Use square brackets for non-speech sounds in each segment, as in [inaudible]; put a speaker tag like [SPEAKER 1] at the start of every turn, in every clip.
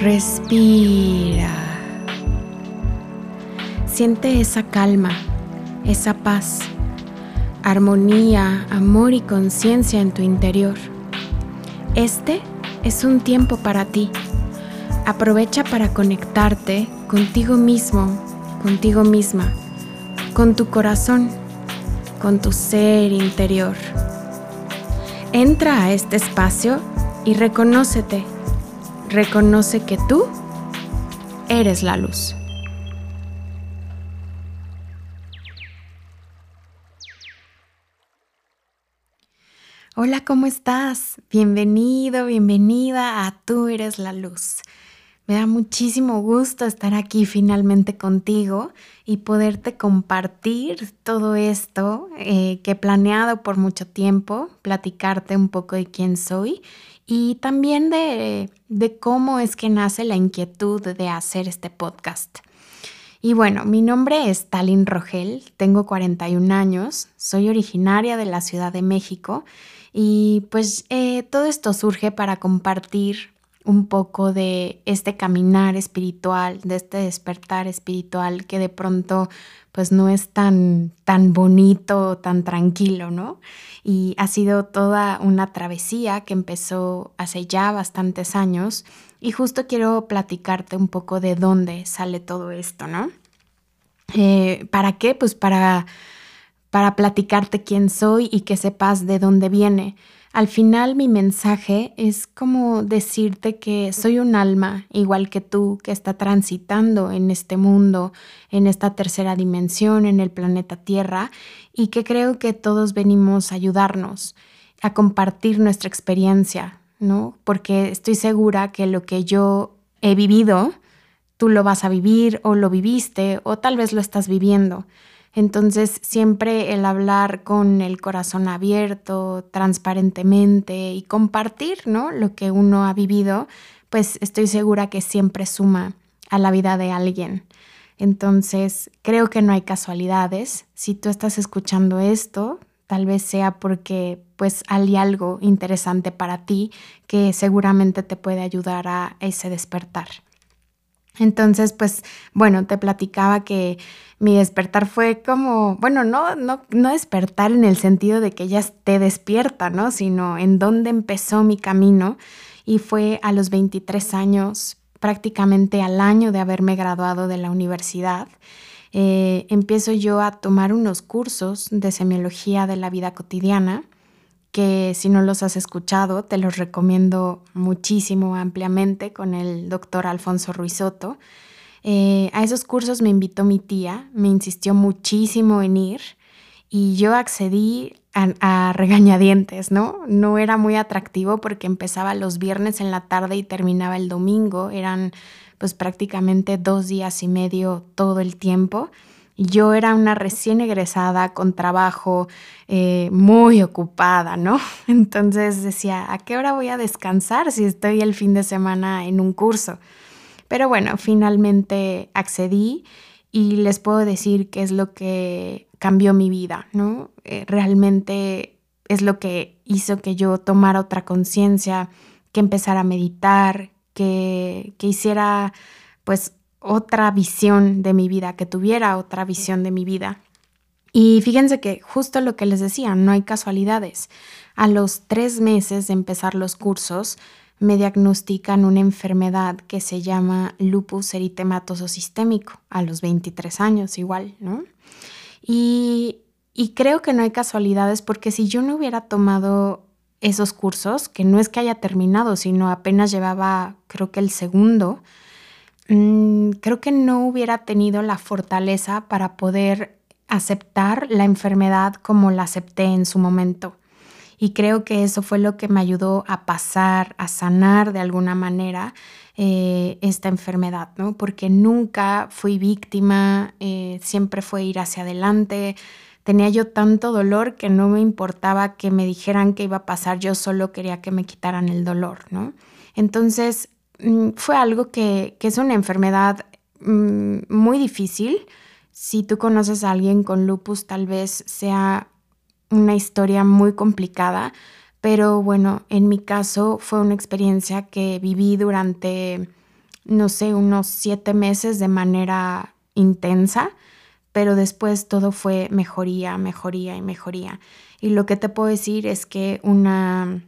[SPEAKER 1] Respira. Siente esa calma, esa paz, armonía, amor y conciencia en tu interior. Este es un tiempo para ti. Aprovecha para conectarte contigo mismo, contigo misma, con tu corazón, con tu ser interior. Entra a este espacio y reconócete reconoce que tú eres la luz. Hola, ¿cómo estás? Bienvenido, bienvenida a Tú eres la luz. Me da muchísimo gusto estar aquí finalmente contigo y poderte compartir todo esto eh, que he planeado por mucho tiempo, platicarte un poco de quién soy y también de, cómo es que nace la inquietud de hacer este podcast. Y bueno, mi nombre es Talin Rogel, tengo 41 años, soy originaria de la Ciudad de México y pues eh, todo esto surge para compartir un poco de este caminar espiritual, de este despertar espiritual que de pronto pues no es tan, tan bonito, tan tranquilo, ¿no? Y ha sido toda una travesía que empezó hace ya bastantes años y justo quiero platicarte un poco de dónde sale todo esto, ¿no? Eh, ¿Para qué? Pues para, para platicarte quién soy y que sepas de dónde viene al final mi mensaje es como decirte que soy un alma igual que tú que está transitando en este mundo, en esta tercera dimensión, en el planeta Tierra y que creo que todos venimos a ayudarnos, a compartir nuestra experiencia, ¿no? Porque estoy segura que lo que yo he vivido, tú lo vas a vivir o lo viviste o tal vez lo estás viviendo. Entonces siempre el hablar con el corazón abierto, transparentemente y compartir ¿no? lo que uno ha vivido, pues estoy segura que siempre suma a la vida de alguien. Entonces creo que no hay casualidades. Si tú estás escuchando esto, tal vez sea porque pues hay algo interesante para ti que seguramente te puede ayudar a ese despertar. Entonces, pues bueno, te platicaba que mi despertar fue como, bueno, no, no, no despertar en el sentido de que ya esté despierta, ¿no? Sino en dónde empezó mi camino y fue a los 23 años, prácticamente al año de haberme graduado de la universidad. Eh, empiezo yo a tomar unos cursos de semiología de la vida cotidiana que si no los has escuchado, te los recomiendo muchísimo, ampliamente, con el doctor Alfonso Ruizotto. Eh, a esos cursos me invitó mi tía, me insistió muchísimo en ir y yo accedí a, regañadientes, ¿no? No era muy atractivo porque empezaba los viernes en la tarde y terminaba el domingo, eran pues prácticamente dos días y medio todo el tiempo. Yo era una recién egresada con trabajo eh, muy ocupada, ¿no? [laughs] Entonces decía, ¿a qué hora voy a descansar si estoy el fin de semana en un curso? Pero bueno, finalmente accedí y les puedo decir que es lo que cambió mi vida, ¿no? Eh, realmente es lo que hizo que yo tomara otra conciencia, que empezara a meditar, que, que hiciera pues otra visión de mi vida, que tuviera otra visión de mi vida. Y fíjense que justo lo que les decía, no hay casualidades. A los tres meses de empezar los cursos, me diagnostican una enfermedad que se llama lupus eritematoso sistémico, a los 23 años igual, ¿no? Y, y creo que no hay casualidades porque si yo no hubiera tomado esos cursos, que no es que haya terminado, sino apenas llevaba, creo que el segundo, Mm, creo que no hubiera tenido la fortaleza para poder aceptar la enfermedad como la acepté en su momento. Y creo que eso fue lo que me ayudó a pasar, a sanar de alguna manera eh, esta enfermedad, ¿no? Porque nunca fui víctima, eh, siempre fue ir hacia adelante. Tenía yo tanto dolor que no me importaba que me dijeran que iba a pasar, yo solo quería que me quitaran el dolor, ¿no? Entonces, fue algo que, es una enfermedad mm, muy difícil. Si tú conoces a alguien con lupus, tal vez sea una historia muy complicada, pero bueno, en mi caso fue una experiencia que viví durante no sé, unos siete meses de manera intensa, pero después todo fue mejoría, mejoría y mejoría. Y lo que te puedo decir es que una,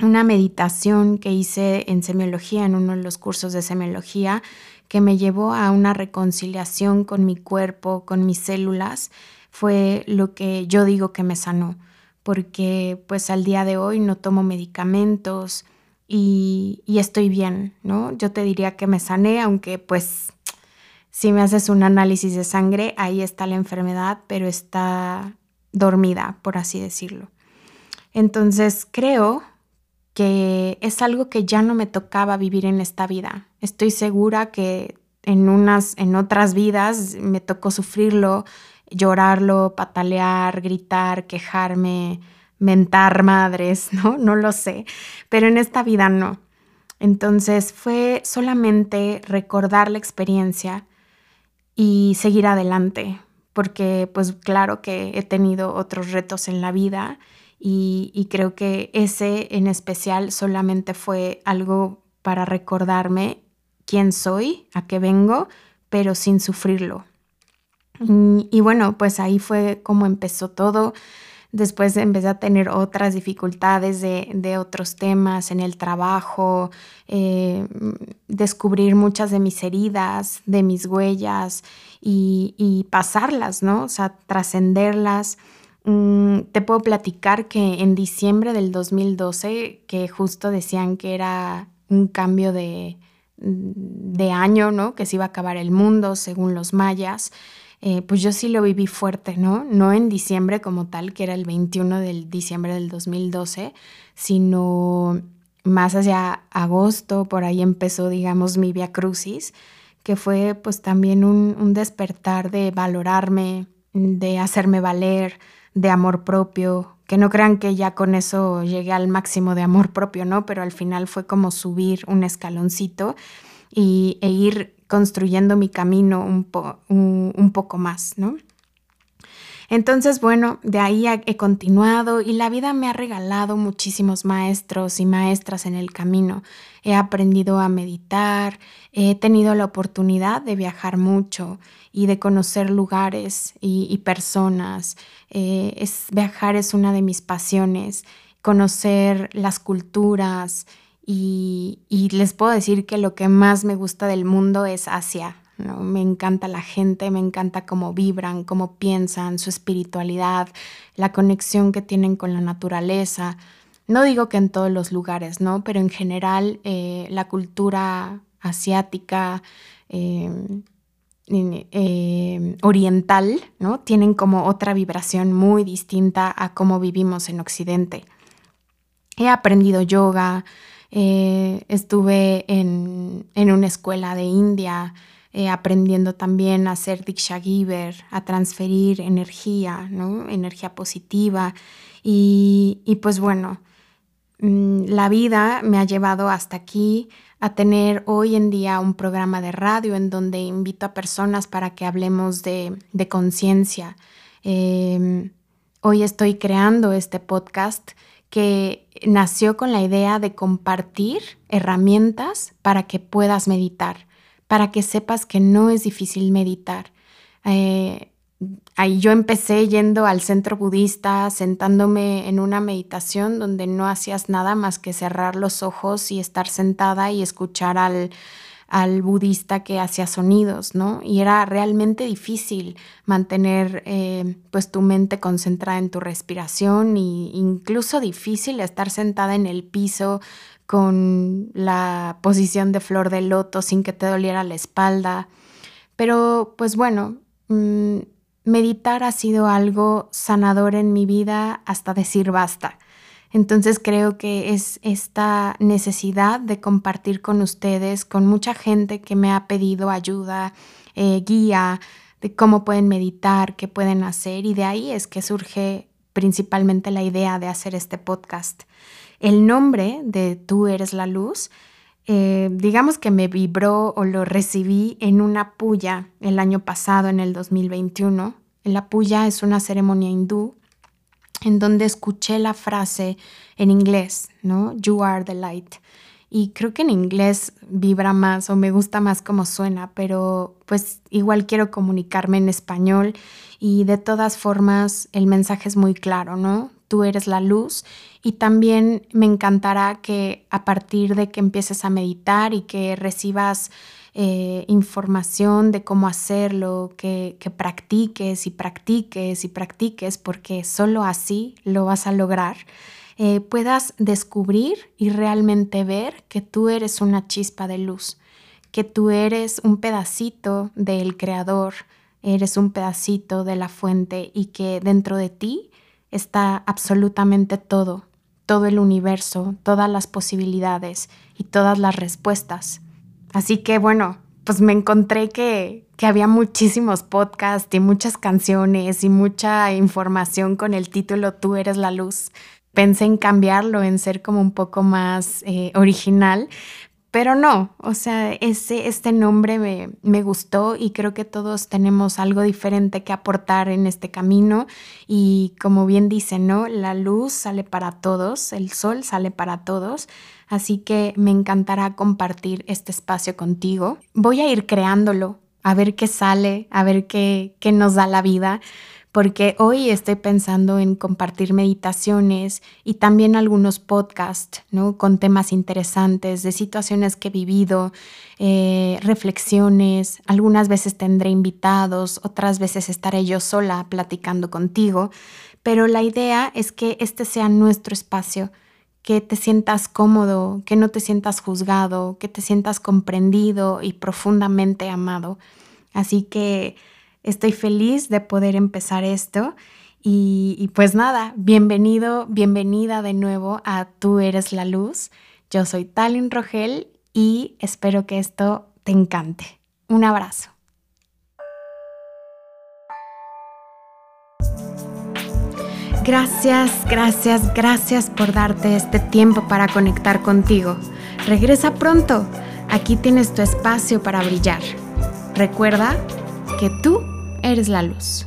[SPEAKER 1] una meditación que hice en semiología, en uno de los cursos de semiología, que me llevó a una reconciliación con mi cuerpo, con mis células, fue lo que yo digo que me sanó, porque pues al día de hoy no tomo medicamentos y, y estoy bien, ¿no? Yo te diría que me sané, aunque pues si me haces un análisis de sangre, ahí está la enfermedad, pero está dormida, por así decirlo. Entonces creo que es algo que ya no me tocaba vivir en esta vida. Estoy segura que en unas en otras vidas me tocó sufrirlo, llorarlo, patalear, gritar, quejarme, mentar madres, [laughs] ¿no? No lo sé, pero en esta vida no. Entonces fue solamente recordar la experiencia y seguir adelante, porque pues claro que he tenido otros retos en la vida y, creo que ese en especial solamente fue algo para recordarme quién soy, a qué vengo, pero sin sufrirlo. y bueno, pues ahí fue como empezó todo. Después empecé a tener otras dificultades de, otros temas en el trabajo, eh, descubrir muchas de mis heridas, de mis huellas y, pasarlas, ¿no? O sea, trascenderlas. Mm, te puedo platicar que en diciembre del 2012, que justo decían que era un cambio de, de año, ¿no? Que se iba a acabar el mundo según los mayas. Eh, pues yo sí lo viví fuerte, ¿no? No en diciembre como tal, que era el 21 de diciembre del 2012, sino más hacia agosto, por ahí empezó, digamos, mi via crucis, que fue pues también un, despertar de valorarme, de hacerme valer, de amor propio, que no crean que ya con eso llegué al máximo de amor propio, ¿no? Pero al final fue como subir un escaloncito y, e ir construyendo mi camino un, un, poco más, ¿no? Entonces, bueno, de ahí he continuado y la vida me ha regalado muchísimos maestros y maestras en el camino. He aprendido a meditar, he tenido la oportunidad de viajar mucho y de conocer lugares y, personas. Eh, viajar es una de mis pasiones, conocer las culturas, y, les puedo decir que lo que más me gusta del mundo es Asia. Me encanta la gente, me encanta cómo vibran, cómo piensan, su espiritualidad, la conexión que tienen con la naturaleza. No digo que en todos los lugares, ¿no? Pero en general eh, la cultura asiática, em, em, oriental, ¿no? Tienen como otra vibración muy distinta a cómo vivimos en Occidente. He aprendido yoga, eh, estuve en, una escuela de India eh, aprendiendo también a hacer Diksha Giver, a transferir energía, energía positiva. Y, pues bueno, mm, la vida me ha llevado hasta aquí a tener hoy en día un programa de radio en donde invito a personas para que hablemos de, conciencia. Em, hoy estoy creando este podcast que nació con la idea de compartir herramientas para que puedas meditar, para que sepas que no es difícil meditar. Eh, ahí yo empecé yendo al centro budista, sentándome en una meditación donde no hacías nada más que cerrar los ojos y estar sentada y escuchar al, al budista que hacía sonidos, ¿no? Y era realmente difícil mantener eh, pues tu mente concentrada en tu respiración e incluso difícil estar sentada en el piso con la posición de flor de loto sin que te doliera la espalda. Pero pues bueno, mm, meditar ha sido algo sanador en mi vida hasta decir basta. Entonces creo que es esta necesidad de compartir con ustedes, con mucha gente que me ha pedido ayuda, eh, guía de cómo pueden meditar, qué pueden hacer y de ahí es que surge principalmente la idea de hacer este podcast. El nombre de Tú eres la luz, eh, digamos que me vibró o lo recibí en una puya el año pasado, en el 2021. La puya es una ceremonia hindú en donde escuché la frase en inglés, ¿no? You are the light. y creo que en inglés vibra más o me gusta más como suena, pero pues igual quiero comunicarme en español y de todas formas el mensaje es muy claro, ¿no? Tú eres la luz. Y también me encantará que a partir de que empieces a meditar y que recibas eh, información de cómo hacerlo, que, que practiques y practiques y practiques, porque solo así lo vas a lograr eh, puedas descubrir y realmente ver que tú eres una chispa de luz, que tú eres un pedacito del creador, eres un pedacito de la fuente y que dentro de ti está absolutamente todo, todo el universo, todas las posibilidades y todas las respuestas. Así que bueno, pues me encontré que, que, había muchísimos podcasts y muchas canciones y mucha información con el título Tú eres la luz pensé en cambiarlo, en ser como un poco más eh, original, pero no, o sea, ese, este nombre me, me, gustó y creo que todos tenemos algo diferente que aportar en este camino y como bien dice, ¿no? La luz sale para todos, el sol sale para todos, así que me encantará compartir este espacio contigo. Voy a ir creándolo, a ver qué sale, a ver qué, qué nos da la vida porque hoy estoy pensando en compartir meditaciones y también algunos podcasts, ¿no? Con temas interesantes de situaciones que he vivido, eh, reflexiones, algunas veces tendré invitados, otras veces estaré yo sola platicando contigo, pero la idea es que este sea nuestro espacio, que te sientas cómodo, que no te sientas juzgado, que te sientas comprendido y profundamente amado. Así que Estoy feliz de poder empezar esto. Y, pues nada, bienvenido, bienvenida de nuevo a Tú eres la luz. Yo soy Talin Rogel y espero que esto te encante. Un abrazo. Gracias, gracias, gracias por darte este tiempo para conectar contigo. Regresa pronto. Aquí tienes tu espacio para brillar. Recuerda que tú eres la luz.